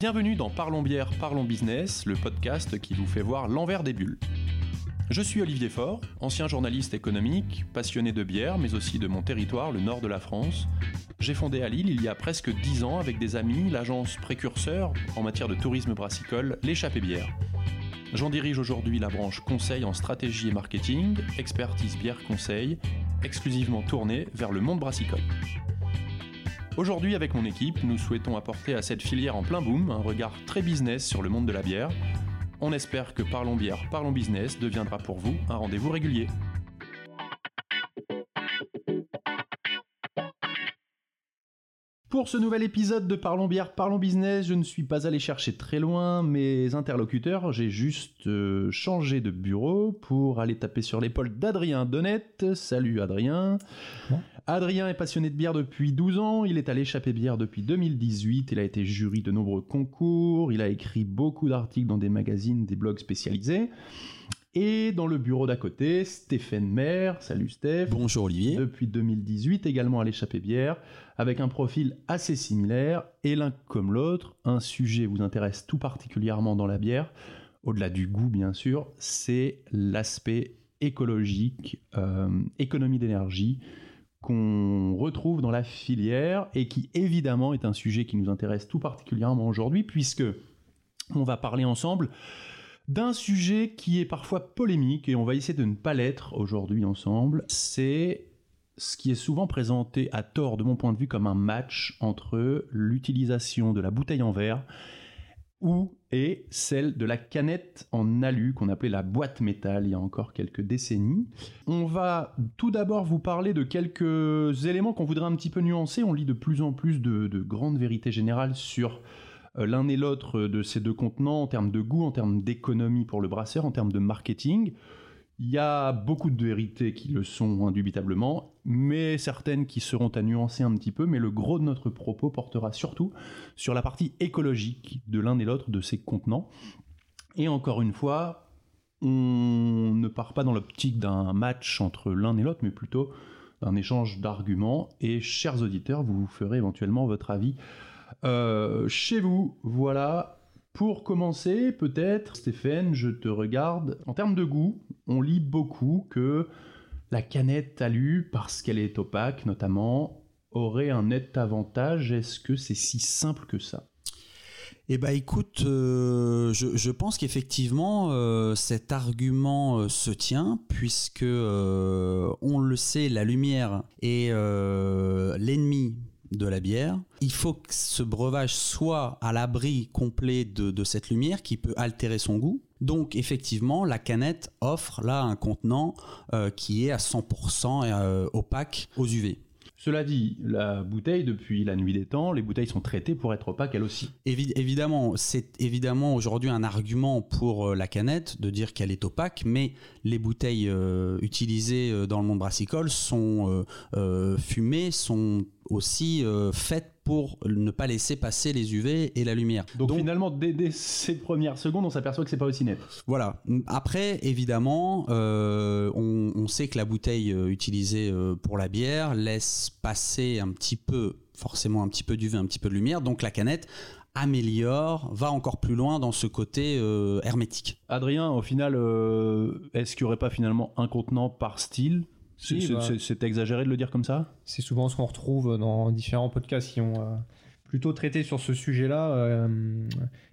Bienvenue dans Parlons bière, parlons business, le podcast qui vous fait voir l'envers des bulles. Je suis Olivier Faure, ancien journaliste économique, passionné de bière, mais aussi de mon territoire, le nord de la France. J'ai fondé à Lille il y a presque 10 ans avec des amis l'agence précurseur en matière de tourisme brassicole, l'échappée bière. J'en dirige aujourd'hui la branche conseil en stratégie et marketing, expertise bière conseil, exclusivement tournée vers le monde brassicole. Aujourd'hui, avec mon équipe, nous souhaitons apporter à cette filière en plein boom un regard très business sur le monde de la bière. On espère que Parlons Bière, Parlons Business deviendra pour vous un rendez-vous régulier. Pour ce nouvel épisode de Parlons bière, parlons business, je ne suis pas allé chercher très loin mes interlocuteurs, j'ai juste euh, changé de bureau pour aller taper sur l'épaule d'Adrien Donnette. Salut Adrien. Adrien est passionné de bière depuis 12 ans, il est à l'échappée bière depuis 2018, il a été jury de nombreux concours, il a écrit beaucoup d'articles dans des magazines, des blogs spécialisés. Et dans le bureau d'à côté, Stéphane Maire. Salut Steph. Bonjour Olivier. Depuis 2018, également à l'échappée bière, avec un profil assez similaire. Et l'un comme l'autre, un sujet vous intéresse tout particulièrement dans la bière, au-delà du goût bien sûr, c'est l'aspect écologique, euh, économie d'énergie qu'on retrouve dans la filière et qui évidemment est un sujet qui nous intéresse tout particulièrement aujourd'hui puisque on va parler ensemble d'un sujet qui est parfois polémique et on va essayer de ne pas l'être aujourd'hui ensemble. C'est ce qui est souvent présenté à tort de mon point de vue comme un match entre l'utilisation de la bouteille en verre ou et celle de la canette en alu qu'on appelait la boîte métal il y a encore quelques décennies. On va tout d'abord vous parler de quelques éléments qu'on voudrait un petit peu nuancer. On lit de plus en plus de, de grandes vérités générales sur euh, l'un et l'autre de ces deux contenants en termes de goût, en termes d'économie pour le brasseur, en termes de marketing. Il y a beaucoup de vérités qui le sont indubitablement, mais certaines qui seront à nuancer un petit peu, mais le gros de notre propos portera surtout sur la partie écologique de l'un et l'autre de ces contenants. Et encore une fois, on ne part pas dans l'optique d'un match entre l'un et l'autre, mais plutôt d'un échange d'arguments. Et chers auditeurs, vous ferez éventuellement votre avis euh, chez vous. Voilà. Pour commencer, peut-être, Stéphane, je te regarde. En termes de goût, on lit beaucoup que la canette alu, parce qu'elle est opaque notamment, aurait un net avantage. Est-ce que c'est si simple que ça? Eh ben écoute, euh, je, pense qu'effectivement euh, cet argument se tient puisque on le sait, la lumière est l'ennemi de la bière. Il faut que ce breuvage soit à l'abri complet de, cette lumière qui peut altérer son goût. Donc effectivement, la canette offre là un contenant euh, qui est à 100% euh, opaque aux UV. Cela dit, la bouteille, depuis la nuit des temps, les bouteilles sont traitées pour être opaques elles aussi. évidemment, c'est évidemment aujourd'hui un argument pour euh, la canette de dire qu'elle est opaque, mais les bouteilles euh, utilisées dans le monde brassicole sont fumées, sont aussi faites pour ne pas laisser passer les UV et la lumière. Donc, finalement, dès, ces premières secondes, on s'aperçoit que c'est pas aussi net. Voilà. Après, évidemment, euh, on, sait que la bouteille euh, utilisée euh, pour la bière laisse passer un petit peu, forcément un petit peu d'UV, un petit peu de lumière. Donc la canette améliore, va encore plus loin dans ce côté hermétique. Adrien, au final, est-ce qu'il n'y aurait pas finalement un contenant par style bah. C'est exagéré de le dire comme ça? C'est souvent ce qu'on retrouve dans différents podcasts qui ont euh, plutôt traité sur ce sujet-là. Euh,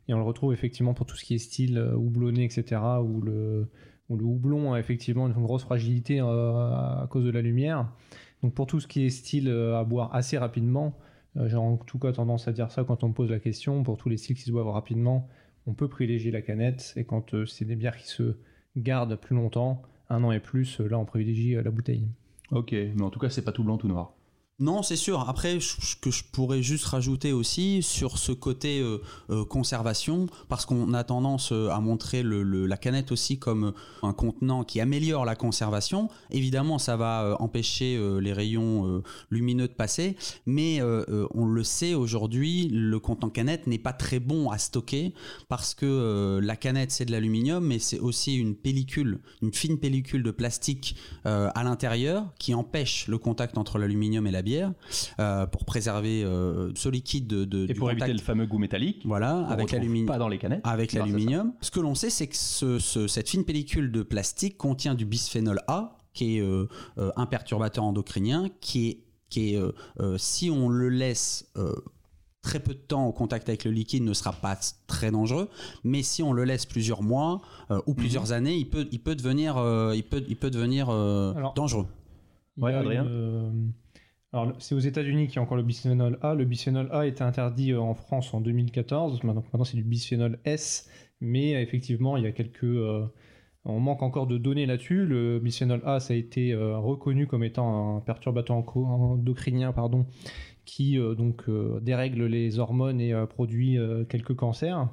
et on le retrouve effectivement pour tout ce qui est style euh, houblonné, etc. Où le, où le houblon a effectivement une grosse fragilité à cause de la lumière. Donc pour tout ce qui est style à boire assez rapidement, j'ai en tout cas tendance à dire ça quand on me pose la question. Pour tous les styles qui se boivent rapidement, on peut privilégier la canette. Et quand c'est des bières qui se gardent plus longtemps, un an et plus, là on privilégie euh, la bouteille. Ok, mais en tout cas c'est pas tout blanc tout noir. Non, c'est sûr. Après, ce que je pourrais juste rajouter aussi sur ce côté euh, euh, conservation, parce qu'on a tendance euh, à montrer la canette aussi comme un contenant qui améliore la conservation. Évidemment, ça va empêcher les rayons lumineux de passer, mais on le sait aujourd'hui, le contenant canette n'est pas très bon à stocker parce que la canette c'est de l'aluminium, mais c'est aussi une pellicule, une fine pellicule de plastique à l'intérieur qui empêche le contact entre l'aluminium et la bière pour préserver ce liquide de, de et pour éviter le fameux goût métallique. Voilà, avec l'aluminium. Pas dans les canettes. Avec l'aluminium. Ce que l'on sait, c'est que ce, cette fine pellicule de plastique contient du bisphénol A, qui est un perturbateur endocrinien, qui est qui est, si on le laisse très peu de temps au contact avec le liquide ne sera pas très dangereux, mais si on le laisse plusieurs mois euh, ou plusieurs mhm. années, il peut, il peut devenir, euh, il peut, il peut devenir euh, dangereux. Ouais, Adrien. Alors, c'est aux États-Unis qu'il y a encore le bisphénol A. Le bisphénol A était interdit en France en 2014. Maintenant, c'est du bisphénol S, mais effectivement, il y a quelques. on manque encore de données là-dessus. Le bisphénol A, ça a été reconnu comme étant un perturbateur endocrinien, pardon, qui euh, donc euh, dérègle les hormones et euh, produit quelques cancers.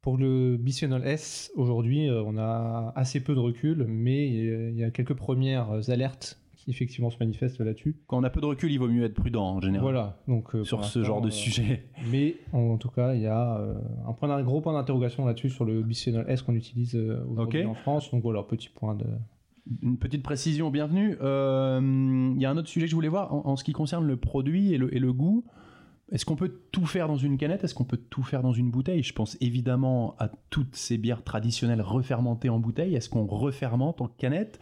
Pour le bisphénol S, aujourd'hui, on a assez peu de recul, mais il y a quelques premières alertes qui effectivement se manifestent là-dessus. Quand on a peu de recul, il vaut mieux être prudent en général. Voilà, donc sur ce genre de sujet. Mais en, tout cas, il y a un, point, un gros point d'interrogation là-dessus sur le bisphénol S qu'on utilise aujourd'hui en France. Donc voilà, petit point de, une petite précision, bienvenue. Euh, il y a un autre sujet que je voulais voir en, ce qui concerne le produit et le, goût. Est-ce qu'on peut tout faire dans une canette? Est-ce qu'on peut tout faire dans une bouteille? Je pense évidemment à toutes ces bières traditionnelles refermentées en bouteille. Est-ce qu'on refermente en canette?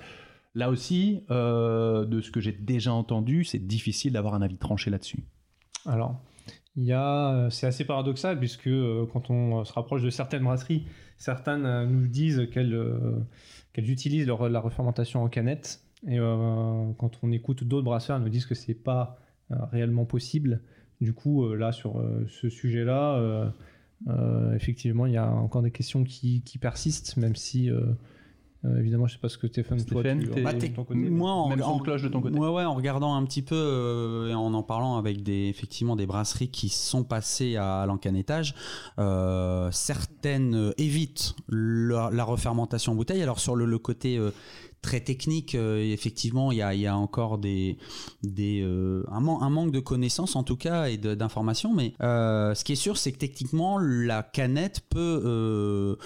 Là aussi, euh, de ce que j'ai déjà entendu, c'est difficile d'avoir un avis tranché là-dessus. Alors, il y a, c'est assez paradoxal puisque euh, quand on se rapproche de certaines brasseries, certaines nous disent qu'elles utilisent la refermentation en canette. Et euh, quand on écoute d'autres brasseurs, elles nous disent que c'est pas euh, réellement possible. Du coup, euh, là, sur ce sujet-là, effectivement, il y a encore des questions qui persistent, même si euh, évidemment, je sais pas ce que Stéphane, Stéphane toi, tu, bah, ton côté, moi, en, même cloche de ton côté. Ouais, ouais, en regardant un petit peu euh, et en en parlant avec des, effectivement, des brasseries qui sont passées à, l'encanettage, euh, certaines évitent la, refermentation en bouteille. Alors sur le, le côté très technique. Euh, effectivement, il y a, y a, encore des, des, euh, un, un, manque de connaissances en tout cas et d'informations. Mais euh, ce qui est sûr, c'est que techniquement, la canette peut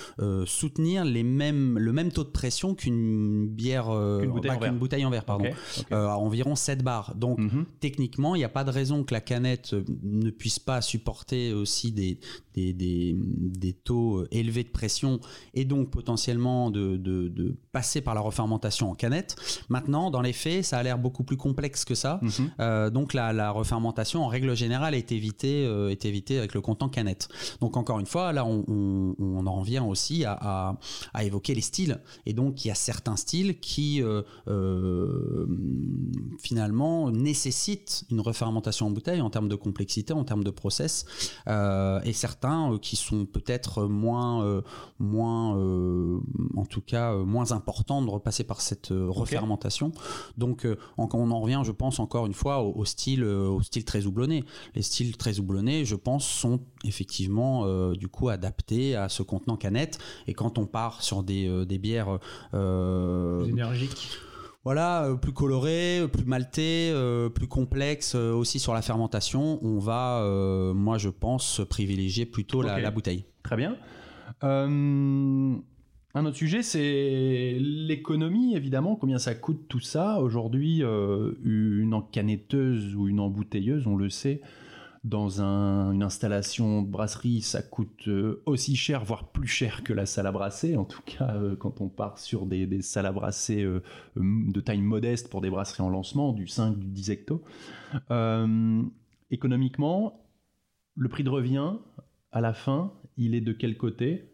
soutenir les mêmes, le même taux de pression qu'une bière, qu'une bouteille, bah, bouteille, en verre, pardon, à environ 7 bars. Donc mhm. techniquement, il n'y a pas de raison que la canette ne puisse pas supporter aussi des, des, des, des taux élevés de pression et donc potentiellement de, de, de passer par la refermentation en canette. Maintenant, dans les faits, ça a l'air beaucoup plus complexe que ça. Mhm. Euh, donc la, refermentation, en règle générale, est évitée, euh, est évitée avec le contenant canette. Donc encore une fois, là, on, en revient aussi à, évoquer les styles. Et donc, il y a certains styles qui, euh, finalement, nécessitent une refermentation en bouteille en termes de complexité, en termes de process, et certains qui sont peut-être moins, moins en tout cas, moins importants de repasser par cette euh, refermentation. Donc euh, on, en revient, je pense, encore une fois au, style, euh, au style très houblonné. Les styles très houblonnés, je pense, sont effectivement du coup adaptés à ce contenant canette. Et quand on part sur des, des bières plus énergiques voilà, plus colorées, plus maltées, plus complexes aussi sur la fermentation, on va, moi je pense, privilégier plutôt la, la, bouteille. Très bien. Un autre sujet, c'est l'économie, évidemment, combien ça coûte tout ça. Aujourd'hui, euh, une encanetteuse ou une embouteilleuse, on le sait, dans une installation de brasserie, ça coûte euh, aussi cher, voire plus cher que la salle à brasser. En tout cas, euh, quand on part sur des, salles à brasser de taille modeste pour des brasseries en lancement, du 5, du 10 hecto. économiquement, le prix de revient, à la fin, il est de quel côté?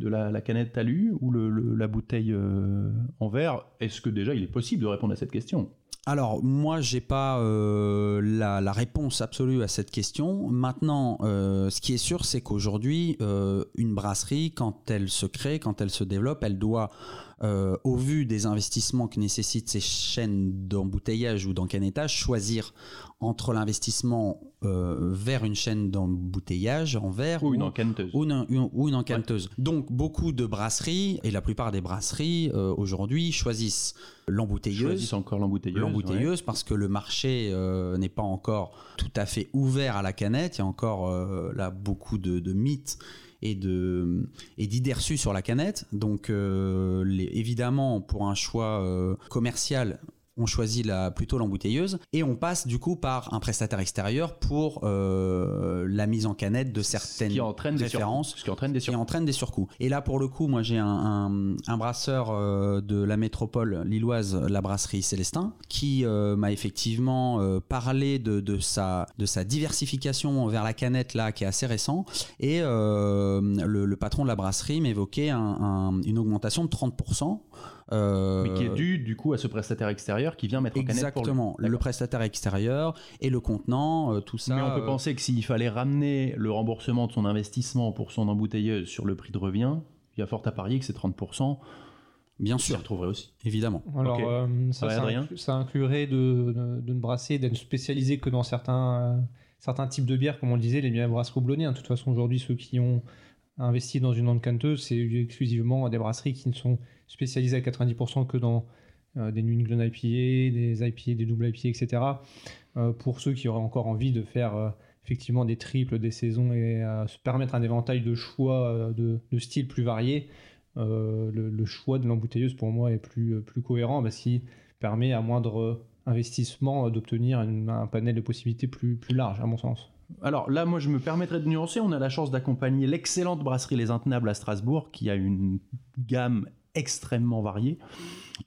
De la, canette talus ou la bouteille euh, en verre Est-ce que déjà il est possible de répondre à cette question? Alors moi j'ai pas euh, la, réponse absolue à cette question. Maintenant, euh, ce qui est sûr, c'est qu'aujourd'hui, une brasserie, quand elle se crée, quand elle se développe, elle doit euh, au vu des investissements que nécessitent ces chaînes d'embouteillage ou d'encanettage, choisir entre l'investissement euh, vers une chaîne d'embouteillage en verre ou une. Ou une, Donc beaucoup de brasseries, et la plupart des brasseries euh, aujourd'hui choisissent l'embouteilleuse. Choisissent encore l'embouteilleuse. L'embouteilleuse parce que le marché n'est pas encore tout à fait ouvert à la canette. Il y a encore là beaucoup de, de mythes et de sur la canette. Donc euh, évidemment pour un choix euh, commercial, on choisit la, plutôt l'embouteilleuse et on passe du coup par un prestataire extérieur pour euh, la mise en canette de certaines qui entraîne des références, ce qui entraîne des qui surcoûts. entraîne des surcoûts. Et là, pour le coup, moi, j'ai un, un- un brasseur euh, de la métropole lilloise, la brasserie Célestin, qui euh, m'a effectivement euh, parlé de, de sa, de sa diversification vers la canette, là, qui est assez récent. Et le, le patron de la brasserie m'évoquait un- une augmentation de 30%. Euh, Mais qui est dû du coup à ce prestataire extérieur qui vient mettre en canette pour lui. Exactement, le prestataire extérieur et le contenant, euh, tout ça. Mais on peut euh, penser que s'il fallait ramener le remboursement de son investissement pour son embouteilleuse sur le prix de revient, il y a fort à parier que ces 30%, Bien sûr, retrouverait aussi. évidemment. Alors, euh, ça, inclurait de, de, de ne brasser, d'être spécialisé que dans certains, euh, certains types de bières, comme on le disait, les bières brasseries houblonnées. hein. De toute façon, aujourd'hui, ceux qui ont investi dans une onde canteuse, c'est exclusivement des brasseries qui ne sont spécialisées à 90% que dans euh, des New England IPA, des IPA, des double IPA, etc. Euh, pour ceux qui auraient encore envie de faire euh, effectivement des triples, des saisons et se permettre un éventail de choix de, styles plus variés, le, choix de l'embouteilleuse pour moi est plus, cohérent parce qu'il permet à moindre investissement d'obtenir un panel de possibilités plus, plus large à mon sens. Alors là, moi, je me permettrais de nuancer. On a la chance d'accompagner l'excellente brasserie Les Intenables à Strasbourg, qui a une gamme extrêmement variée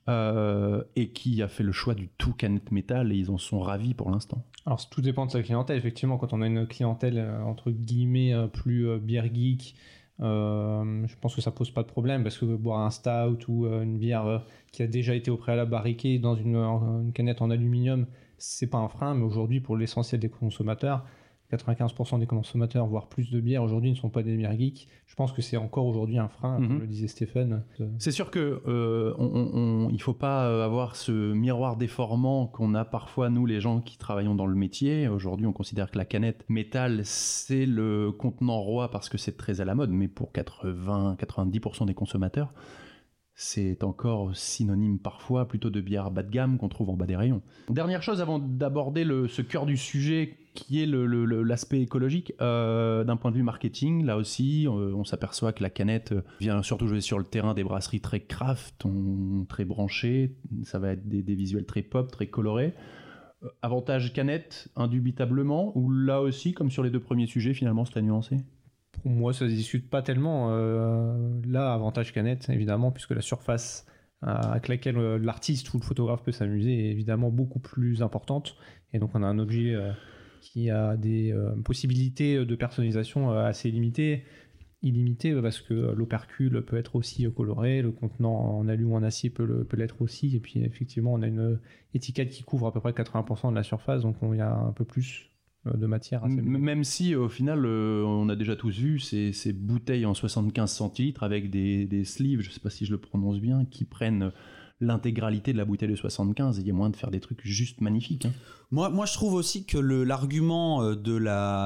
euh, et qui a fait le choix du tout canette métal et ils en sont ravis pour l'instant. Alors tout dépend de sa clientèle. Effectivement, quand on a une clientèle euh, entre guillemets euh, plus bière geek, je pense que ça pose pas de problème parce que boire un stout ou une bière qui a déjà été au préalable barriquée dans une, une canette en aluminium, c'est pas un frein. Mais aujourd'hui, pour l'essentiel des consommateurs, 95% des consommateurs, voire plus de bières aujourd'hui, ne sont pas des bières geeks. Je pense que c'est encore aujourd'hui un frein, Mhm. comme le disait Stéphane. C'est sûr que euh, on, on- on- il faut pas euh, avoir ce miroir déformant qu'on a parfois nous les gens qui travaillons dans le métier. Aujourd'hui, on considère que la canette métal c'est le contenant roi parce que c'est très à la mode, mais pour 80-90% des consommateurs, c'est encore synonyme parfois plutôt de bière bas de gamme qu'on trouve en bas des rayons. Dernière chose avant d'aborder ce cœur du sujet qui est l'aspect écologique, euh, d'un point de vue marketing, là aussi, euh, on s'aperçoit que la canette vient surtout jouer sur le terrain des brasseries très craft, très branchées, ça va être des, visuels très pop, très colorés. Euh, Avantage canette, indubitablement, ou là aussi, comme sur les deux premiers sujets, finalement, c'est à nuancer Pour moi, ça se discute pas tellement. Euh, là, avantage canette, évidemment, puisque la surface euh, avec laquelle euh, l'artiste ou le photographe peut s'amuser est évidemment beaucoup plus importante. Et donc, on a un objet euh, qui a des euh, possibilités de personnalisation euh, assez limitées. Illimitées, euh, parce que l'opercule peut être aussi coloré, le contenant en alu ou en acier peut l'être aussi. Et puis, effectivement, on a une étiquette qui couvre à peu près 80% de la surface, donc on- y a un peu plus de matière. Même si au final, on a déjà tous vu ces, ces bouteilles en 75 centilitres avec des, des sleeves, je sais pas si je le prononce bien, qui prennent l'intégralité de la bouteille de 75 et il y a moyen de faire des trucs juste magnifiques. hein. Moi, moi, je trouve aussi que l'argument euh, de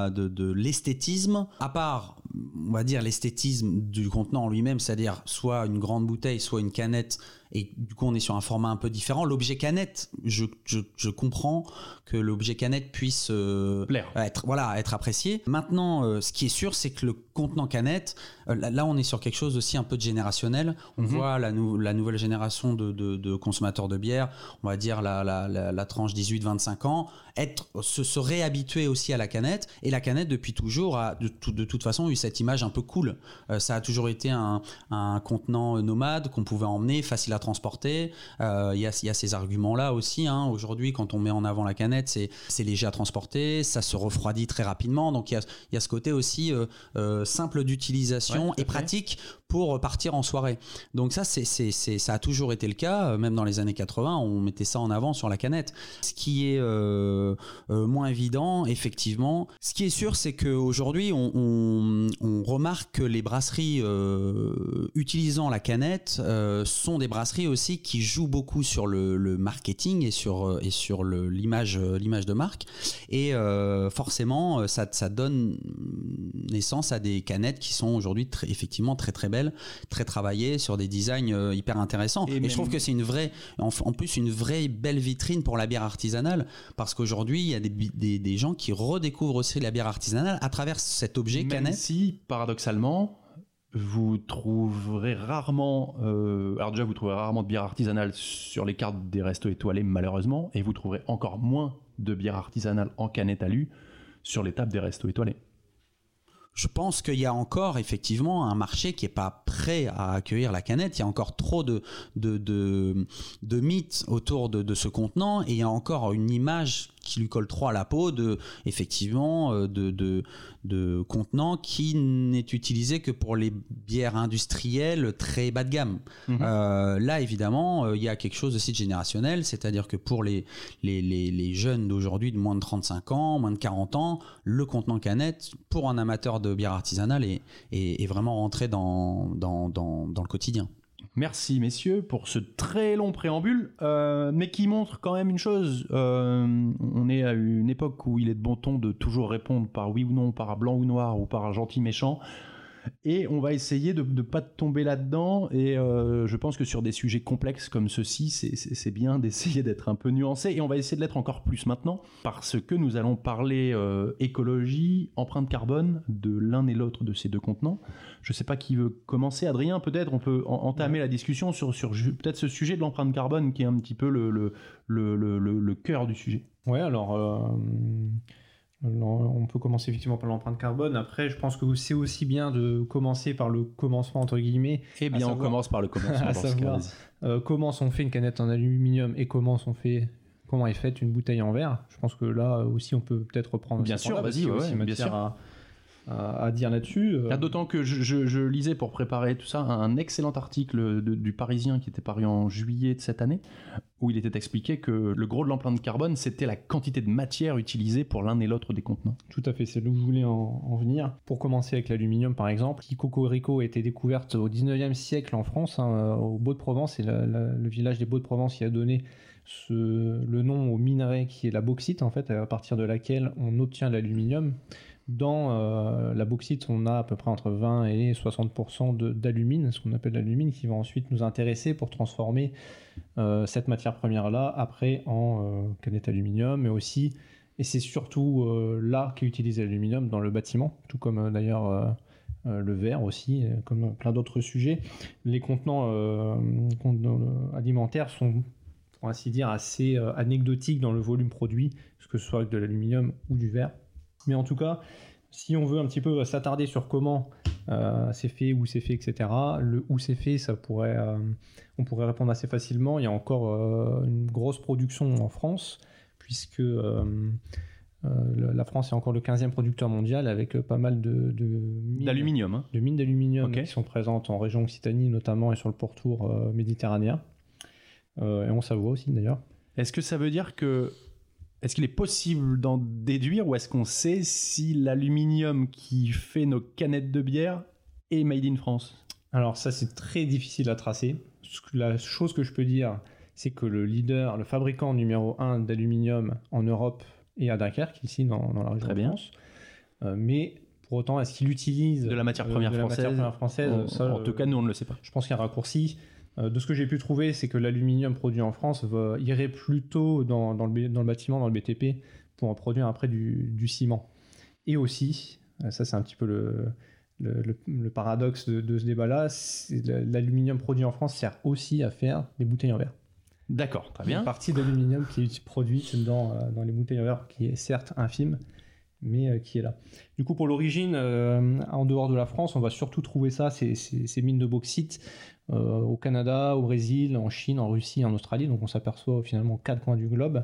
de, de l'esthétisme, à part, on va dire l'esthétisme du contenant en lui-même, c'est-à-dire soit une grande bouteille, soit une canette, et du coup on est sur un format un peu différent. L'objet canette, je, je, je comprends que l'objet canette puisse euh, Plaire. être voilà être apprécié. Maintenant, euh, ce qui est sûr, c'est que le contenant canette, euh, là, là, on est sur quelque chose aussi un peu de générationnel. On Mhm. voit la, nou- la nouvelle génération de, de- de consommateurs de bière, on va dire la, la, la, tranche 18-25 ans, être se, se réhabituer aussi à la canette. Et la canette depuis toujours a de, de toute façon eu cette image un peu cool. Euh, ça a toujours été un, un contenant nomade qu'on pouvait emmener, facile à transporter. Euh, Il y, a, il y a ces arguments-là aussi. hein. Aujourd'hui, quand on met en avant la canette, c'est c'est léger à transporter, ça se refroidit très rapidement. Donc il y a, il y a ce côté aussi euh, euh, simple d'utilisation Ouais, et pratique pour partir en soirée. Donc ça, c'est, c'est, c'est- ça a toujours été le cas. Euh, Même dans les années 80, on mettait ça en avant sur la canette. Ce qui est euh, euh, moins évident, effectivement. Ce qui est sûr, c'est qu'aujourd'hui, on, on, on remarque que les brasseries euh, utilisant la canette euh, sont des brasseries aussi qui jouent beaucoup sur le, le marketing et sur, euh, et sur le, l'image, euh, l'image de marque. Et euh, forcément, euh, ça, ça donne naissance à des canettes qui sont aujourd'hui très, effectivement très très belles, très travaillées sur des designs euh, hyper intéressants. Et je trouve que c'est une vraie, en, en plus une vraie belle vitrine pour la bière artisanale, parce qu'aujourd'hui il y a des, des, des gens qui redécouvrent aussi la bière artisanale à travers cet objet Même canette. si, paradoxalement, vous trouverez rarement, euh, alors déjà vous trouverez rarement de bière artisanale sur les cartes des restos étoilés malheureusement, et vous trouverez encore moins de bière artisanale en canette alu sur les tables des restos étoilés. Je pense qu'il y a encore effectivement un marché qui n'est pas prêt à accueillir la canette. Il y a encore trop de, de, mythes autour de, de, ce contenant et il y a encore une image qui lui colle trop à la peau de effectivement euh, de, de, de contenant qui n'est utilisé que pour les bières industrielles très bas de gamme. Mhm. Euh, là évidemment euh, il y a quelque chose aussi de générationnel, c'est-à-dire que pour les, les, les, les jeunes d'aujourd'hui de moins de 35 ans, moins de 40 ans, le contenant canette pour un amateur de bière artisanale est, est, est vraiment rentré dans, dans, dans, dans le quotidien. Merci messieurs pour ce très long préambule, euh, mais qui montre quand même une chose. Euh, on est à une époque où il est de bon ton de toujours répondre par oui ou non, par blanc ou noir ou par gentil méchant. Et on va essayer de ne pas tomber là-dedans. Et euh, je pense que sur des sujets complexes comme ceux-ci, c'est bien d'essayer d'être un peu nuancé. Et on va essayer de l'être encore plus maintenant, parce que nous allons parler euh, écologie, empreinte carbone de l'un et l'autre de ces deux contenants. Je ne sais pas qui veut commencer. Adrien, peut-être on peut en entamer ouais. la discussion sur, sur peut-être ce sujet de l'empreinte carbone qui est un petit peu le, le, le, le, le cœur du sujet. Ouais, alors. Euh on peut commencer effectivement par l'empreinte carbone. Après, je pense que c'est aussi bien de commencer par le commencement entre guillemets. Eh bien, savoir, on commence par le commencement. à savoir euh, comment on fait une canette en aluminium et comment on fait comment est faite une bouteille en verre. Je pense que là aussi, on peut peut-être reprendre. Bien sûr, vas-y, ouais, bien sûr. À, à, à, dire là-dessus. Euh... D'autant que je, je, je, lisais pour préparer tout ça un excellent article de, du Parisien qui était paru en juillet de cette année, où il était expliqué que le gros de l'empreinte carbone, c'était la quantité de matière utilisée pour l'un et l'autre des contenants. Tout à fait, c'est là où je voulais en, en, venir. Pour commencer avec l'aluminium, par exemple, qui Cocorico a été découverte au 19e siècle en France, hein, au Beau-de-Provence, et la, la, le village des Beaux-de-Provence qui a donné ce, le nom au minerai qui est la bauxite, en fait, à partir de laquelle on obtient l'aluminium. Dans euh, la bauxite, on a à peu près entre 20 et 60% d'alumine, ce qu'on appelle l'alumine, qui va ensuite nous intéresser pour transformer euh, cette matière première-là après en euh, canette aluminium, mais aussi, et c'est surtout là qu'est utilisé l'aluminium dans le bâtiment, tout comme d'ailleurs le verre aussi, comme plein d'autres sujets. Les contenants alimentaires sont, pour ainsi dire, assez anecdotiques dans le volume produit, que ce soit avec de l'aluminium ou du verre. Mais en tout cas, si on veut un petit peu s'attarder sur comment euh, c'est fait, où c'est fait, etc., le où c'est fait, ça pourrait, euh, on pourrait répondre assez facilement. Il y a encore euh, une grosse production en France, puisque la France est encore le 15e producteur mondial avec pas mal de, de d'aluminium, hein. de mines d'aluminium okay. qui sont présentes en région Occitanie notamment et sur le pourtour méditerranéen. et on Savoie aussi d'ailleurs. Est-ce que ça veut dire que est-ce qu'il est possible d'en déduire ou est-ce qu'on sait si l'aluminium qui fait nos canettes de bière est made in France? Alors ça c'est très difficile à tracer. La chose que je peux dire, c'est que le leader, le fabricant numéro 1 d'aluminium en Europe est à Dunkerque, ici dans, dans la région très de bien. France. Euh, mais pour autant, est-ce qu'il utilise de la matière première, de, de française, la matière première française en, ça, en tout cas, nous on ne le sait pas. Je pense qu'il y a un raccourci. Euh, de ce que j'ai pu trouver, c'est que l'aluminium produit en France va, irait plutôt dans, dans, le, dans, le, bâtiment, dans le BTP, pour produire après du, du ciment. Et aussi, ça c'est un petit peu le, le, le, le paradoxe de, de ce débat-là, l'aluminium produit en France sert aussi à faire des bouteilles en verre. D'accord, très bien. Une partie d'aluminium qui est produite dans, euh, dans les bouteilles en verre, qui est certes infime, mais euh, qui est là. Du coup, pour l'origine, euh, en dehors de la France, on va surtout trouver ça, ces, ces, ces mines de bauxite, euh, au Canada, au Brésil, en Chine, en Russie, en Australie. Donc on s'aperçoit finalement quatre coins du globe.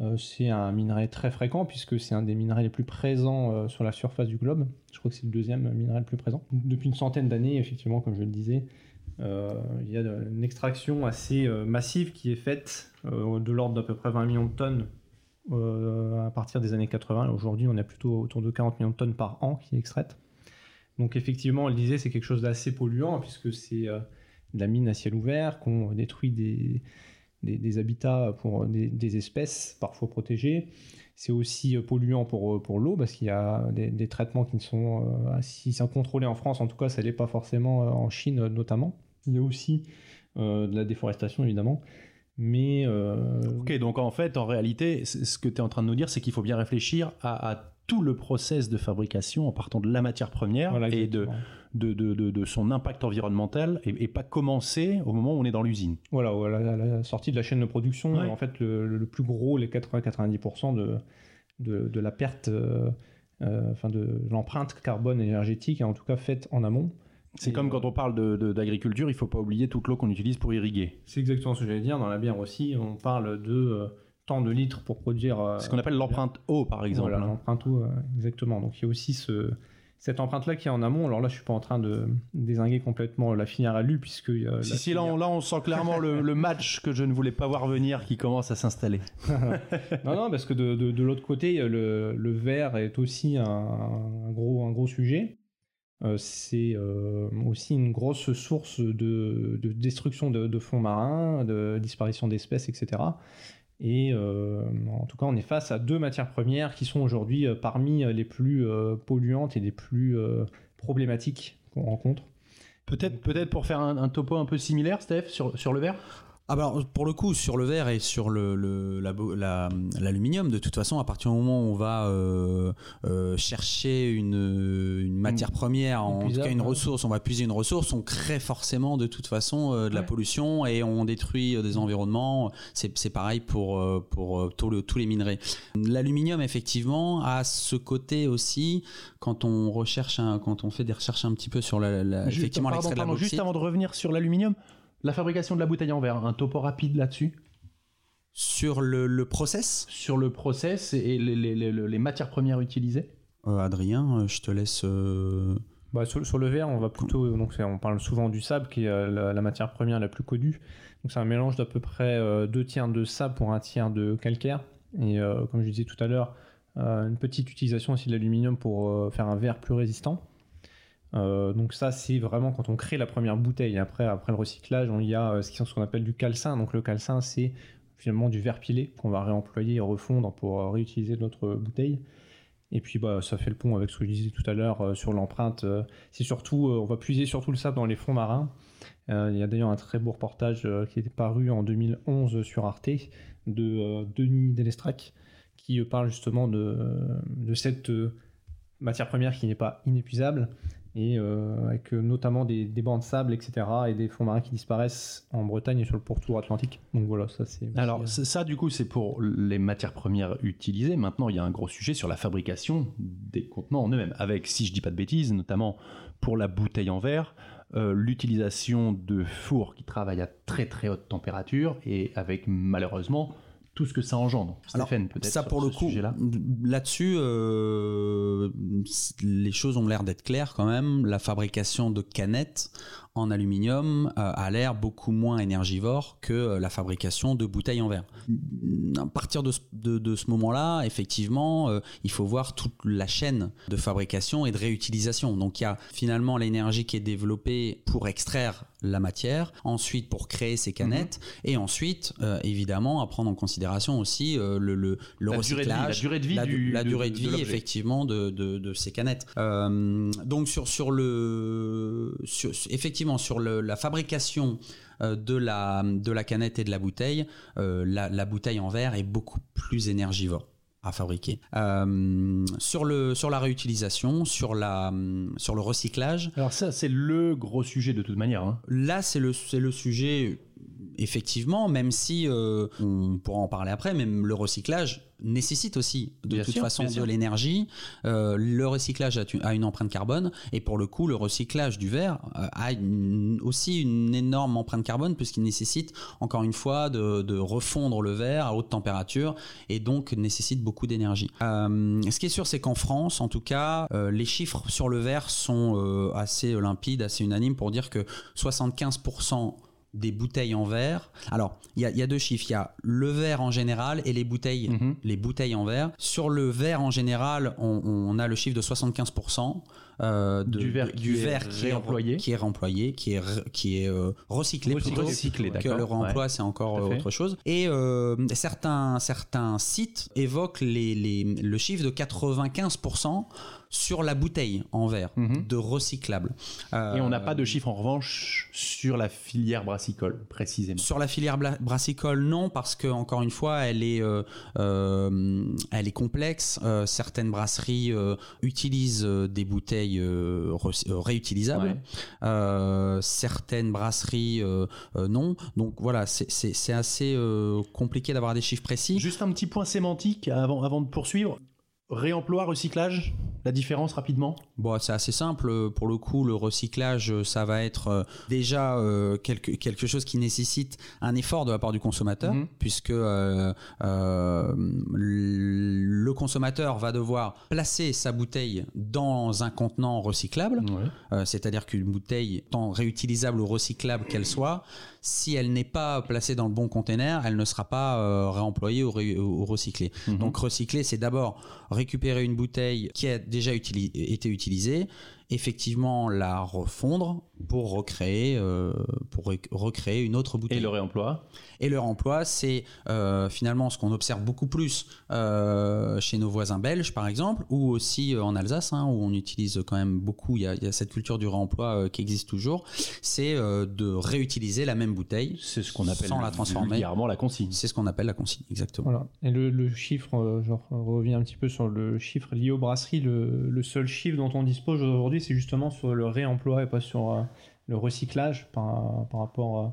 Euh, c'est un minerai très fréquent puisque c'est un des minerais les plus présents euh, sur la surface du globe. Je crois que c'est le deuxième minerai le plus présent. Depuis une centaine d'années, effectivement, comme je le disais, il y a une extraction assez massive qui est faite de l'ordre d'à peu près 20 millions de tonnes à partir des années 80. Aujourd'hui, on est plutôt autour de 40 millions de tonnes par an qui est extraite. Donc effectivement, disait, c'est quelque chose d'assez polluant puisque c'est de la mine à ciel ouvert, qu'on détruit des, des, habitats pour des, espèces parfois protégées. C'est aussi polluant pour, pour l'eau parce qu'il y a des, des, traitements qui ne sont, euh, si contrôlés en France, en tout cas, ça l'est pas forcément en Chine notamment. Il y a aussi euh, de la déforestation évidemment. Mais euh... ok, donc en fait, en réalité, ce que tu es en train de nous dire, c'est qu'il faut bien réfléchir à, à tout le process de fabrication en partant de la matière première Voilà, et de, de, de, de- de son impact environnemental et, et pas commencer au moment où on est dans l'usine. Voilà, voilà, la, la sortie de la chaîne de production, Ouais. en fait, le, le plus gros, les 80-90% de, de, de la perte, euh, euh, enfin de l'empreinte carbone énergétique, en tout cas faite en amont. C'est comme euh, quand on parle de- de- d'agriculture, il faut pas oublier toute l'eau qu'on utilise pour irriguer. C'est exactement ce que j'allais dire. Dans la bière aussi, on parle de euh, tant de litres pour produire. euh, Ce qu'on appelle l'empreinte eau, par exemple. Voilà, hein. l'empreinte eau, euh, exactement. Donc il y a aussi ce, cette empreinte-là qui est en amont. Alors là, je suis pas en train de désinguer complètement la filière alu, puisque. euh, Si, si, là, on, là, on sent clairement le, le match que je ne voulais pas voir venir qui commence à s'installer. Non, non, parce que de, de- de l'autre côté, le, le verre est aussi un, un gros, un gros sujet. Euh, c'est euh, aussi une grosse source de, de destruction de, de fonds marins, de disparition d'espèces, etc. Et euh, en tout cas, on est face à deux matières premières qui sont aujourd'hui euh, parmi les plus euh, polluantes et les plus euh, problématiques qu'on rencontre. Peut-être peut pour faire un, un topo un peu similaire, Steph, sur, sur le verre? Ah bah alors, pour le coup, sur le verre et sur le, le- la bo- la- l'aluminium, de toute façon, à partir du moment où on va euh, euh, chercher une, une matière première, en tout cas une ouais. ressource, on va puiser une ressource, on crée forcément de toute façon euh, de la pollution et on détruit des environnements. C'est pareil pour, pour tous le- tous les minerais. L'aluminium, effectivement, a ce côté aussi, quand on recherche, un- quand on fait des recherches un petit peu sur la, la- Juste- effectivement pardon, l'extrait de la pardon, juste bauxite. avant de revenir sur l'aluminium, la fabrication de la bouteille en verre, un topo rapide là-dessus Sur le, le process, Sur le process et les, les- les- les matières premières utilisées Euh, Adrien, euh, je te laisse. euh, Bah, sur, sur le verre, on va plutôt, donc on parle souvent du sable qui est euh, la, la matière première la plus connue. Donc c'est un mélange d'à peu près euh, deux tiers de sable pour un tiers de calcaire. Et euh, comme je disais tout à l'heure, euh, une petite utilisation aussi de l'aluminium pour euh, faire un verre plus résistant. Euh, donc ça, c'est vraiment quand on crée la première bouteille. Après, après le recyclage, on y a euh, ce qu'on appelle du calcin. Donc le calcin, c'est finalement du verre pilé qu'on va réemployer et refondre pour euh, réutiliser notre bouteille. Et puis bah, ça fait le pont avec ce que je disais tout à l'heure sur l'empreinte. c'est surtout, on va puiser surtout le sable dans les fonds marins. Il y a d'ailleurs un très beau reportage qui est paru en 2011 sur Arte de Denis Delestrac qui parle justement de, cette matière première qui n'est pas inépuisable et euh, avec euh, notamment des, des bancs de sable, etc. et des fonds marins qui disparaissent en Bretagne et sur le pourtour atlantique. Donc voilà, ça c'est. Alors euh, ça, du coup, c'est pour les matières premières utilisées. Maintenant, il y a un gros sujet sur la fabrication des contenants en eux-mêmes, avec, si je dis pas de bêtises, notamment pour la bouteille en verre, euh, l'utilisation de fours qui travaillent à très très haute température et avec malheureusement tout ce que ça engendre. Alors, Stéphane, peut-être Ça pour le coup, sujet-là. là-dessus, euh, les choses ont l'air d'être claires quand même. La fabrication de canettes en aluminium euh, a l'air beaucoup moins énergivore que euh, la fabrication de bouteilles en verre. À partir de ce, de, de ce moment-là, effectivement, euh, il faut voir toute la chaîne de fabrication et de réutilisation. Donc il y a finalement l'énergie qui est développée pour extraire la matière, ensuite pour créer ces canettes, et ensuite, euh, évidemment, à prendre en considération aussi euh, le, le, le La durée de vie, la recyclage, durée de vie la, du- la de- durée de- vie effectivement de, ces canettes. Euh, donc sur sur le sur- effectivement sur le- la fabrication de la de la canette et de la bouteille, la, la bouteille en verre est beaucoup plus énergivore à fabriquer. Euh, sur le sur la réutilisation, sur la sur le recyclage, Alors ça, c'est le gros sujet de toute manière. hein. Là, c'est le, c'est le sujet, effectivement, même si euh, on pourra en parler après, même le recyclage nécessite aussi de Bien toute sûr, façon de l'énergie. Euh, le recyclage a, une empreinte carbone et pour le coup, le recyclage du verre euh, a une- aussi une énorme empreinte carbone puisqu'il nécessite encore une fois de, de refondre le verre à haute température et donc nécessite beaucoup d'énergie. Euh, ce qui est sûr, c'est qu'en France, en tout cas, les chiffres sur le verre sont assez limpides, assez unanimes pour dire que 75% des bouteilles en verre. Alors, il y, a- il y a deux chiffres. Il y a le verre en général et les bouteilles, Mhm. les bouteilles en verre. Sur le verre en général, on, on a le chiffre de 75%. euh, de- Du verre qui du est verre qui est réemployé. qui est réemployé, qui est, re- qui est euh, recyclé, plutôt. Recyclé, que le remploi Ouais. c'est encore autre chose et euh, certains certains sites évoquent les, les- le chiffre de 95% sur la bouteille en verre Mhm. de recyclable Et on n'a Euh, pas de chiffre en revanche sur la filière brassicole, précisément Sur la filière brassicole, non, parce que encore une fois, elle est, euh, euh, elle est complexe. certaines brasseries utilisent des bouteilles réutilisables. certaines brasseries, non. Donc voilà, c'est assez compliqué d'avoir des chiffres précis. Juste un petit point sémantique avant, avant de poursuivre. Réemploi, recyclage, la différence rapidement? Bon, c'est assez simple. Pour le coup, le recyclage, ça va être euh, déjà euh, quelque, quelque chose qui nécessite un effort de la part du consommateur, mhm. puisque euh, le consommateur va devoir placer sa bouteille dans un contenant recyclable, c'est-à-dire qu'une bouteille, tant réutilisable ou recyclable qu'elle soit, si elle n'est pas placée dans le bon conteneur, elle ne sera pas réemployée ou, recyclée. Mhm. Donc recycler, c'est d'abord récupérer une bouteille qui a déjà été utilisée, effectivement la refondre pour recréer, euh, pour recréer une autre bouteille. Et le réemploi? Et le réemploi, c'est euh, finalement ce qu'on observe beaucoup plus euh, chez nos voisins belges, par exemple, ou aussi en Alsace, hein, où on utilise quand même beaucoup, il y a, cette culture du réemploi qui existe toujours, c'est de réutiliser la même bouteille. C'est ce qu'on appelle sans la transformer. la consigne. C'est ce qu'on appelle la consigne, exactement. Voilà. Et le, chiffre, je reviens un petit peu sur le chiffre lié aux brasseries, le, le seul chiffre dont on dispose aujourd'hui, c'est justement sur le réemploi et pas sur le recyclage par, rapport euh,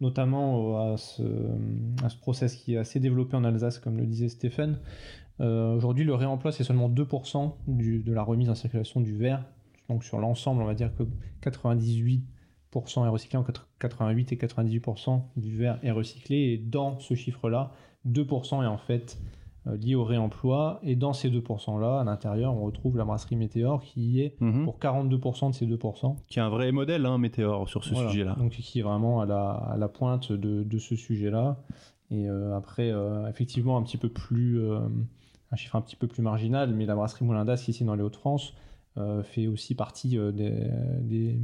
notamment à ce, à ce process qui est assez développé en Alsace, comme le disait Stéphane. Euh, aujourd'hui, le réemploi, c'est seulement 2% de la remise en circulation du verre. Donc sur l'ensemble, on va dire que 98% est recyclé, en 88 et 98% du verre est recyclé. Et dans ce chiffre-là, 2% est en fait euh, lié au réemploi. Et dans ces 2%-là, à l'intérieur, on retrouve la brasserie Météor qui est mhm. pour 42% de ces 2%. Qui est un vrai modèle, hein, Météor, sur ce sujet-là. Donc qui est vraiment à la, à la pointe de, de ce sujet-là. Et euh, après, euh, effectivement, un petit peu plus, un chiffre un petit peu plus marginal, mais la brasserie Moulin d'As, ici dans les Hauts-de-France, fait aussi partie des, des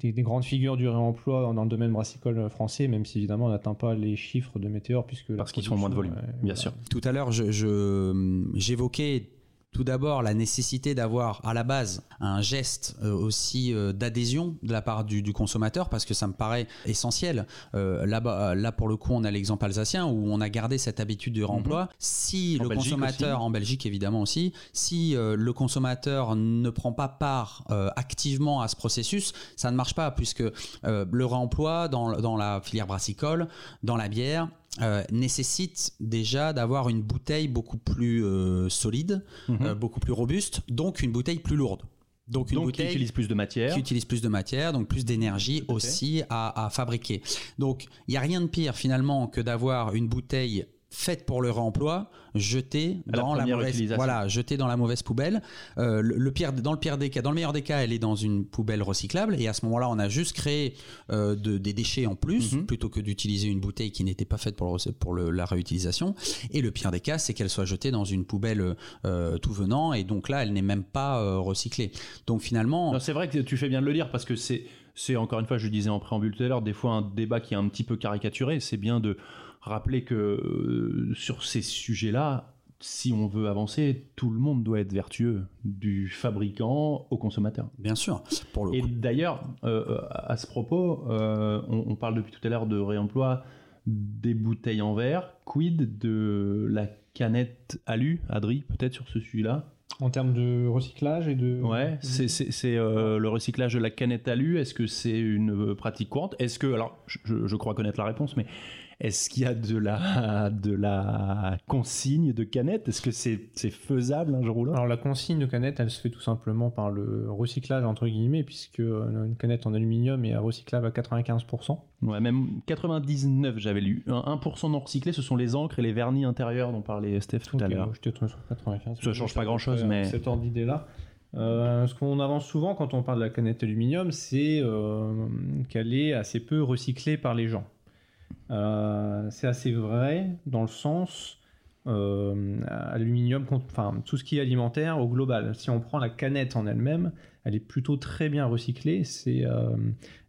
des, grandes figures du réemploi dans le domaine brassicole français, même si évidemment on n'atteint pas les chiffres de Météor puisque parce qu'ils sont moins de volume, bien sûr. Tout à l'heure, j'évoquais tout d'abord, la nécessité d'avoir à la base un geste euh, aussi euh, d'adhésion de la part du, consommateur, parce que ça me paraît essentiel. Euh, là, là, pour le coup, on a l'exemple alsacien où on a gardé cette habitude du remploi. Mhm. Si le consommateur, en Belgique évidemment aussi, si le consommateur ne prend pas part activement à ce processus, ça ne marche pas, puisque le réemploi dans, dans la filière brassicole, dans la bière, euh, nécessite déjà d'avoir une bouteille beaucoup plus euh, solide, mhm. euh, beaucoup plus robuste, donc une bouteille plus lourde. Donc une bouteille qui utilise plus de matière. Qui utilise plus de matière, donc plus d'énergie aussi à, à, fabriquer. Donc il n'y a rien de pire finalement que d'avoir une bouteille faite pour le réemploi, jetée dans la, mauvaise, voilà, jetée dans la mauvaise poubelle. Euh, le, pire, dans le pire des cas, dans le meilleur des cas, elle est dans une poubelle recyclable et à ce moment-là, on a juste créé euh, des déchets en plus mhm. plutôt que d'utiliser une bouteille qui n'était pas faite pour, pour la réutilisation. Et le pire des cas, c'est qu'elle soit jetée dans une poubelle euh, tout venant et donc là, elle n'est même pas recyclée. Donc finalement, c'est vrai que tu fais bien de le dire parce que c'est c'est encore une fois, je disais en préambule tout à l'heure, des fois un débat qui est un petit peu caricaturé. C'est bien de rappeler que euh, sur ces sujets-là, si on veut avancer, tout le monde doit être vertueux, du fabricant au consommateur. Bien sûr. Pour le Et d'ailleurs, euh, à ce propos, euh, on, parle depuis tout à l'heure de réemploi des bouteilles en verre. Quid de la canette alu, Adri, peut-être sur ce sujet-là? En termes de recyclage et de... Ouais, c'est le recyclage de la canette alu. Est-ce que c'est une pratique courante? Est-ce que, alors je, je, crois connaître la réponse, mais est-ce qu'il y a de la, de la consigne de canette Est-ce que c'est faisable un jour ou l'autre? Alors la consigne de canette, elle se fait tout simplement par le recyclage entre guillemets, puisque euh, une canette en aluminium est recyclable à 95%. Ouais, même 99 j'avais lu. 1% non recyclé, ce sont les encres et les vernis intérieurs dont parlait Steph tout à l'heure. Je t'ai trouvé sur 95. Ça change pas grand-chose, mais... Cette ordre d'idée-là. Euh, ce qu'on avance souvent quand on parle de la canette aluminium, c'est euh, qu'elle est assez peu recyclée par les gens. Euh, c'est assez vrai dans le sens euh, aluminium, enfin tout ce qui est alimentaire au global. Si on prend la canette en elle-même, elle est plutôt très bien recyclée. C'est, euh,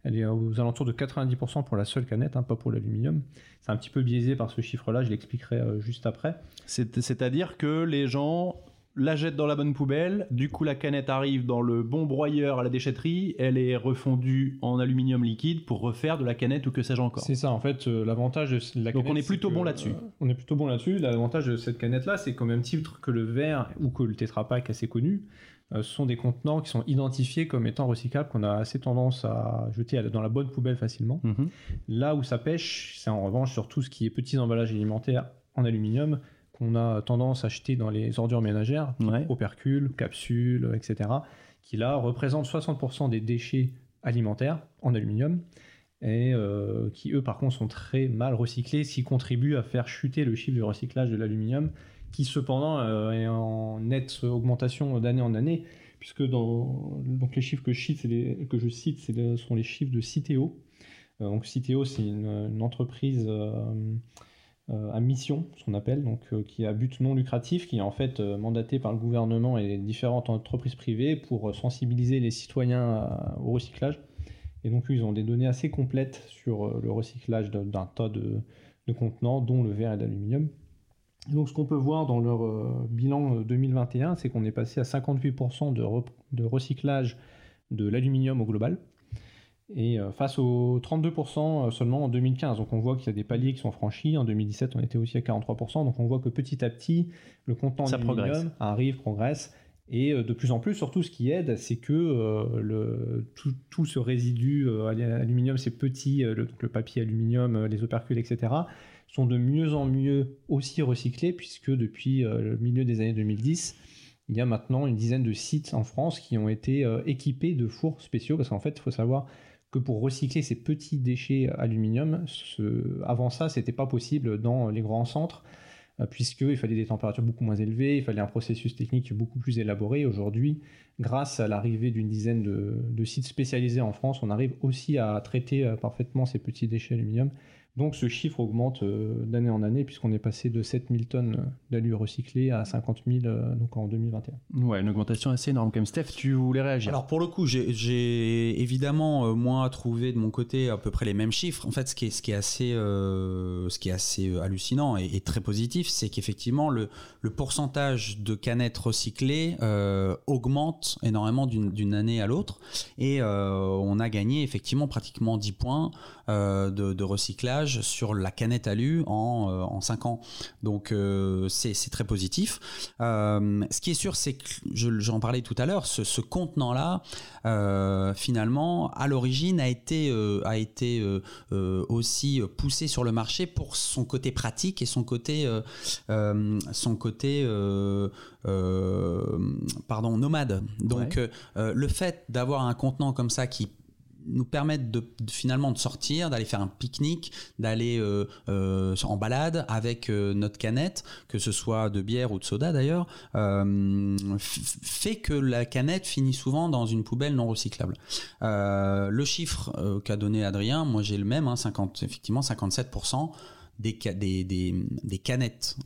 elle est aux alentours de 90% pour la seule canette, hein, pas pour l'aluminium. C'est un petit peu biaisé par ce chiffre-là, je l'expliquerai juste après. C'est, à dire que les gens la jette dans la bonne poubelle. Du coup, la canette arrive dans le bon broyeur à la déchetterie. Elle est refondue en aluminium liquide pour refaire de la canette ou que sais-je encore. C'est ça, en fait, euh, l'avantage de la Donc canette, on est plutôt que, bon là-dessus. euh, on est plutôt bon là-dessus. L'avantage de cette canette-là, c'est qu'au même titre que le verre ou que le Tetra Pak assez connu, euh, ce sont des contenants qui sont identifiés comme étant recyclables, qu'on a assez tendance à jeter dans la bonne poubelle facilement. Mhm. Là où ça pêche, c'est en revanche sur tout ce qui est petits emballages alimentaires en aluminium qu'on a tendance à acheter dans les ordures ménagères, Ouais. opercules, capsules, etc., qui là représentent 60% des déchets alimentaires en aluminium et euh, qui eux par contre sont très mal recyclés, ce qui contribue à faire chuter le chiffre de recyclage de l'aluminium, qui cependant euh, est en nette augmentation d'année en année, puisque dans donc les chiffres que je cite, les- que je cite, c'est le- sont les chiffres de Citeo. Euh, donc Citeo, c'est une, une entreprise à mission, ce qu'on appelle, euh, qui a but non lucratif, qui est en fait euh, mandaté par le gouvernement et différentes entreprises privées pour euh, sensibiliser les citoyens à- au recyclage. Et donc ils ont des données assez complètes sur euh, le recyclage d'un- tas de, de contenants, dont le verre et l'aluminium. Donc ce qu'on peut voir dans leur euh, bilan euh, 2021, c'est qu'on est passé à 58% de, re- de recyclage de l'aluminium au global, et euh, face aux 32% seulement en 2015. Donc on voit qu'il y a des paliers qui sont franchis. En 2017, on était aussi à 43%. Donc on voit que petit à petit, le contenant Ça aluminium progresse. arrive, progresse. Et euh, de plus en plus, surtout, ce qui aide, c'est que euh, le, tout, tout ce résidu euh, al- aluminium, ces petits, euh, le, donc le papier aluminium, euh, les opercules, etc., sont de mieux en mieux aussi recyclés, puisque depuis euh, le milieu des années 2010, il y a maintenant une dizaine de sites en France qui ont été euh, équipés de fours spéciaux, parce qu'en fait, il faut savoir que pour recycler ces petits déchets aluminium, avant ça, c'était pas possible dans les grands centres, euh, puisqu'il fallait des températures beaucoup moins élevées, il fallait un processus technique beaucoup plus élaboré. Aujourd'hui, grâce à l'arrivée d'une dizaine de, de sites spécialisés en France, on arrive aussi à traiter euh, parfaitement ces petits déchets aluminium. Donc ce chiffre augmente euh, d'année en année, puisqu'on est passé de 7000 tonnes d'alu recyclé à 50 000 euh, donc en 2021. Ouais, une augmentation assez énorme quand même. Steph, tu voulais réagir Alors pour le coup, j'ai- évidemment euh, moi trouvé de mon côté à peu près les mêmes chiffres. En fait, ce qui est, ce qui est assez, euh, ce qui est assez euh, hallucinant et, et très positif, c'est qu'effectivement le, le pourcentage de canettes recyclées euh, augmente énormément d'une année à l'autre, et euh, on a gagné effectivement pratiquement 10 points euh, de, de recyclage sur la canette alu en, euh, en 5 ans. Donc euh, c'est très positif. Euh, ce qui est sûr, c'est que je- j'en parlais tout à l'heure, ce, ce contenant-là, euh, finalement, à l'origine, a été, euh, a été euh, euh, aussi poussé sur le marché pour son côté pratique et son côté, euh, euh, son côté, euh, euh, pardon, nomade. Donc, euh, euh, le fait d'avoir un contenant comme ça qui nous permettent de, finalement de sortir, d'aller faire un pique-nique, d'aller euh, euh, en balade avec euh, notre canette, que ce soit de bière ou de soda d'ailleurs, fait que la canette finit souvent dans une poubelle non recyclable. Le chiffre qu'a donné Adrien, moi j'ai le même, hein, 50, effectivement 57% des, des, canettes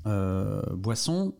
boissons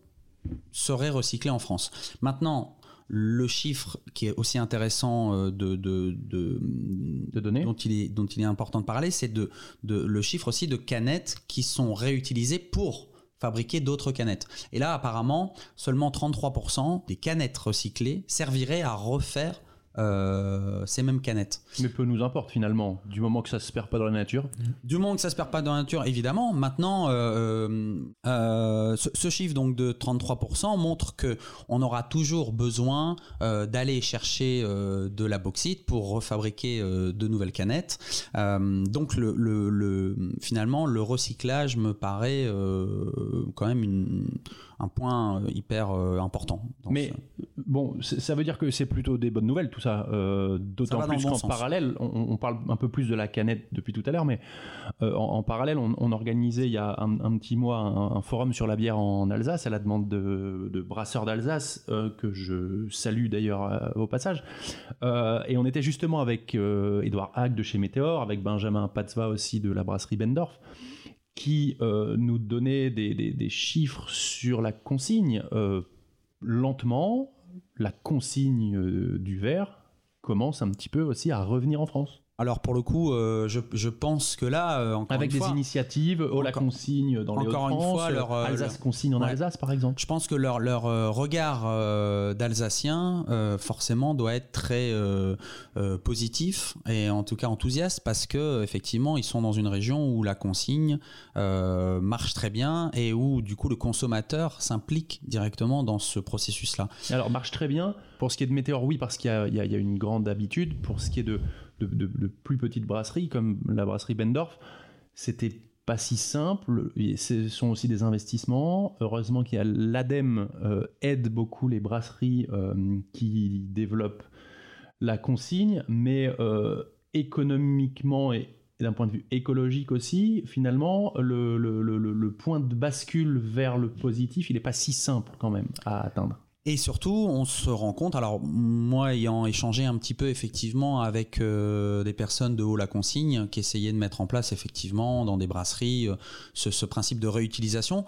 seraient recyclées en France. Maintenant, le chiffre qui est aussi intéressant euh, de, de, de, de données dont il est, dont il est important de parler, c'est de, de, le chiffre aussi de canettes qui sont réutilisées pour fabriquer d'autres canettes. Et là, apparemment, seulement 33% des canettes recyclées serviraient à refaire euh, ces mêmes canettes. Mais peu nous importe finalement, du moment que ça se perd pas dans la nature. Du moment que ça se perd pas dans la nature, évidemment. Maintenant, euh, euh, ce, ce chiffre donc de 33% montre que on aura toujours besoin d'aller chercher de la bauxite pour refabriquer de nouvelles canettes. Donc le, le- le- finalement, le recyclage me paraît quand même une- un point hyper euh, important. Mais ce- bon, ça veut dire que c'est plutôt des bonnes nouvelles tout ça. euh, D'autant plus bon qu'en parallèle, on, on parle un peu plus de la canette depuis tout à l'heure, mais euh, en, en parallèle, on, on organisait il y a un, un petit mois un, un forum sur la bière en Alsace à la demande de, de brasseurs d'Alsace euh, que je salue d'ailleurs euh, au passage. Euh, et on était justement avec euh, Edouard Hack de chez Météor, avec Benjamin Patzva aussi de la brasserie Bendorf qui euh, nous donnait des, chiffres sur la consigne. Euh, lentement, la consigne euh, du verre commence un petit peu aussi à revenir en France. Alors pour le coup, euh, je, je pense que là, euh, encore Avec une des fois, initiatives, oh, la consigne dans les encore une fois, leur, euh, Alsace leur- consigne en Ouais. Alsace par exemple. Je pense que leur, leur euh, regard d'Alsacien, forcément, doit être très positif et en tout cas enthousiaste parce que effectivement, ils sont dans une région où la consigne marche très bien et où du coup le consommateur s'implique directement dans ce processus-là. Alors, marche très bien. Pour ce qui est de Météor, oui, parce qu'il y, y y a une grande habitude. Pour ce qui est de, de, plus petites brasseries, comme la brasserie Bendorf, c'était pas si simple. Ce sont aussi des investissements. Heureusement qu'il y a l'ADEME euh, aide beaucoup les brasseries euh, qui développent la consigne, mais euh, économiquement et d'un point de vue écologique aussi, finalement, le, le- le- le- le point de bascule vers le positif, il n'est pas si simple quand même à atteindre. Et surtout, on se rend compte, alors moi ayant échangé un petit peu effectivement avec euh, des personnes de haut la consigne qui essayaient de mettre en place effectivement dans des brasseries euh, ce, ce principe de réutilisation,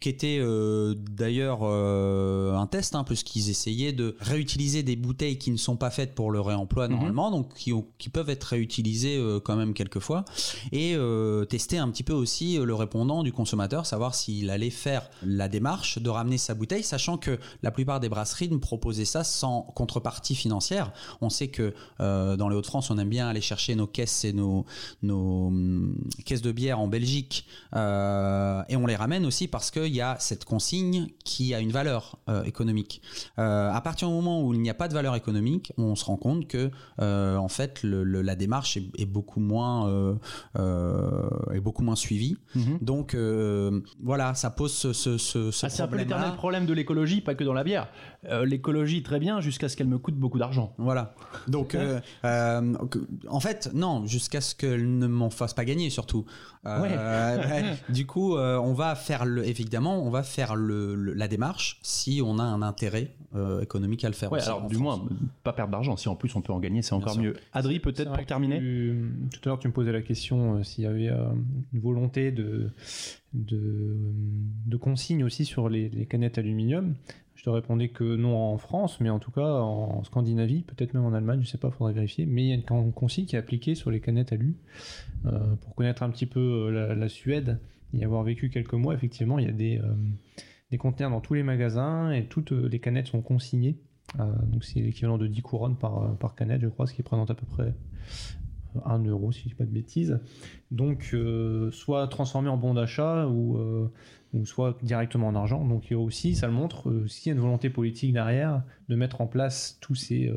qui était euh, d'ailleurs euh, un test, hein, puisqu'ils essayaient de réutiliser des bouteilles qui ne sont pas faites pour le réemploi Mhm. normalement, donc qui, ont- qui peuvent être réutilisées euh, quand même quelquefois, et tester un petit peu aussi le répondant du consommateur, savoir s'il allait faire la démarche de ramener sa bouteille, sachant que la plupart des brasseries nous proposaient ça sans contrepartie financière. On sait que dans les Hauts-de-France, on aime bien aller chercher nos caisses et nos, nos hum, caisses de bière en Belgique, et on les ramène aussi parce qu'il y a cette consigne qui a une valeur euh, économique. Euh, à partir du moment où il n'y a pas de valeur économique, on se rend compte que euh, en fait le- le- la démarche est, est beaucoup moins est beaucoup moins suivie. Donc euh, voilà, ça pose ce, ce, ce, ce Ah, c'est un peu l'éternel problème de l'écologie, pas que dans la bière. Euh, l'écologie, très bien, jusqu'à ce qu'elle me coûte beaucoup d'argent. Voilà. Donc, euh, euh, en fait, non, jusqu'à ce qu'elle ne m'en fasse pas gagner, surtout. Euh, ouais, du coup, euh, on va faire le, évidemment, on va faire le, le- la démarche si on a un intérêt euh, économique à le faire. Ouais, aussi alors du France. moins, pas perdre d'argent. Si en plus on peut en gagner, c'est encore mieux. Adri, peut-être pour terminer tu- tout à l'heure, tu me posais la question euh, s'il y avait euh, une volonté de, de, de consigne aussi sur les, les canettes aluminium. Je te répondais que non en France, mais en tout cas en Scandinavie, peut-être même en Allemagne, je sais pas, faudrait vérifier. Mais il y a une con- consigne qui est appliquée sur les canettes alu. Euh, pour connaître un petit peu euh, la, Suède y avoir vécu quelques mois, effectivement, il y a des, euh, des conteneurs dans tous les magasins et toutes euh, les canettes sont consignées. Donc c'est l'équivalent de 10 couronnes par, par canette, je crois, ce qui représente à peu près 1 euro, si je dis pas de bêtises. Donc, euh, soit transformé en bon d'achat ou, euh, ou soit directement en argent. Donc, aussi, ça le montre, euh, s'il y a une volonté politique derrière de mettre en place tous ces,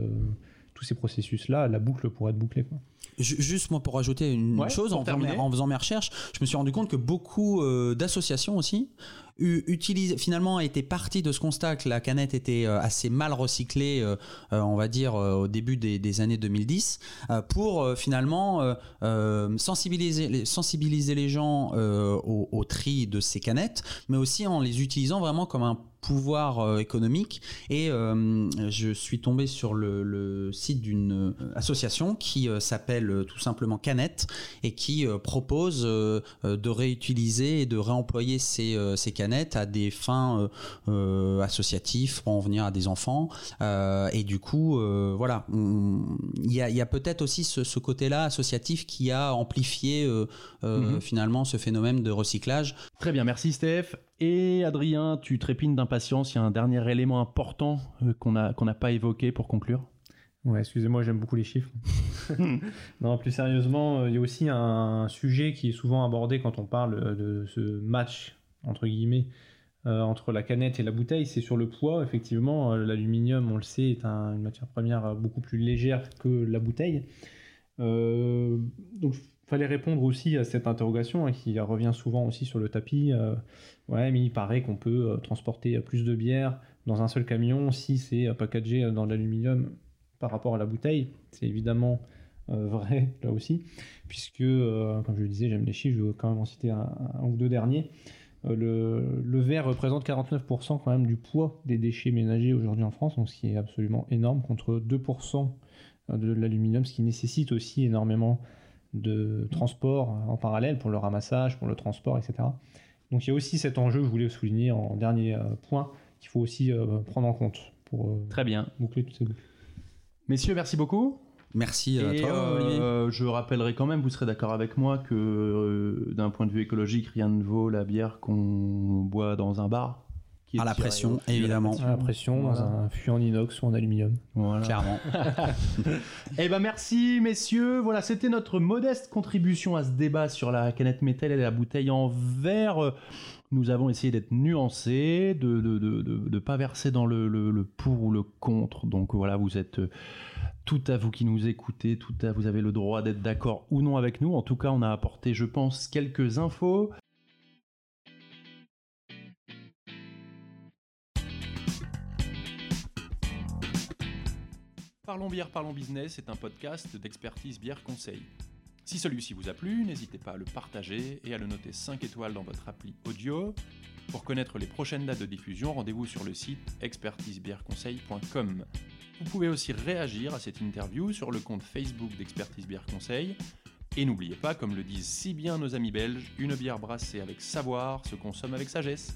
tous ces processus-là, la boucle pourrait être bouclée. Quoi. Ju- Juste moi pour ajouter une Ouais, chose, en faisant, mes, en faisant mes recherches, je me suis rendu compte que beaucoup euh, d'associations aussi utilisent, finalement étaient parties de ce constat que la canette était euh, assez mal recyclée, euh, on va dire euh, au début des, des années 2010, euh, pour euh, finalement euh, euh, sensibiliser, les, sensibiliser les gens euh, au, au tri de ces canettes, mais aussi en les utilisant vraiment comme un pouvoir euh, économique et euh, je suis tombé sur le, le site d'une euh, association qui euh, s'appelle euh, tout simplement Canette et qui euh, propose de réutiliser et de réemployer ces, euh, ces canettes à des fins euh, euh, associatives pour en venir à des enfants Euh, et du coup euh, voilà il y a, y a peut-être aussi ce, ce côté-là associatif qui a amplifié euh, euh, Mhm. finalement ce phénomène de recyclage Très bien, merci Steph. Et Adrien, tu trépines d'impatience. Il y a un dernier élément important euh, qu'on n'a pas évoqué pour conclure. Ouais, excusez-moi, j'aime beaucoup les chiffres. non, plus sérieusement, euh, il y a aussi un sujet qui est souvent abordé quand on parle euh, de ce match, entre guillemets, euh, entre la canette et la bouteille, c'est sur le poids. Effectivement, l'aluminium, on le sait, est un- une matière première beaucoup plus légère que la bouteille. Euh, donc, fallait répondre aussi à cette interrogation hein, qui revient souvent aussi sur le tapis. euh, ouais, mais il paraît qu'on peut euh, transporter plus de bière dans un seul camion si c'est euh, packagé dans de l'aluminium par rapport à la bouteille. C'est évidemment euh, vrai là aussi, puisque, euh, comme je le disais, j'aime les chiffres, je vais quand même en citer un, ou deux derniers. Euh, le, le verre représente 49% quand même du poids des déchets ménagers aujourd'hui en France, donc ce qui est absolument énorme, contre 2% de l'aluminium, ce qui nécessite aussi énormément de transport en parallèle pour le ramassage, pour le transport, etc. Donc il y a aussi cet enjeu, je voulais souligner en dernier euh, point, qu'il faut aussi euh, prendre en compte pour euh, Très bien. boucler toutes ces boucles. Messieurs, merci beaucoup. Merci à Et toi, Olivier. euh, je rappellerai quand même, vous serez d'accord avec moi, que euh, d'un point de vue écologique, rien ne vaut la bière qu'on boit dans un bar. Qui À la pression, évidemment. À la pression, dans un fût en inox ou en aluminium. Voilà. Clairement. Eh ben merci messieurs, voilà c'était notre modeste contribution à ce débat sur la canette métal et la bouteille en verre. Nous avons essayé d'être nuancés, de ne de, de, de pas verser dans le, le- le pour ou le contre. Donc voilà, vous êtes euh, tout à vous qui nous écoutez, tout à vous avez le droit d'être d'accord ou non avec nous. En tout cas, on a apporté, je pense, quelques infos. Parlons bière, parlons business est un podcast d'expertise bière conseil. Si celui-ci vous a plu, n'hésitez pas à le partager et à le noter 5 étoiles dans votre appli audio. Pour connaître les prochaines dates de diffusion, rendez-vous sur le site expertisebièreconseil.com. Vous pouvez aussi réagir à cette interview sur le compte Facebook d'Expertise Bière Conseil. Et n'oubliez pas, comme le disent si bien nos amis belges, une bière brassée avec savoir se consomme avec sagesse.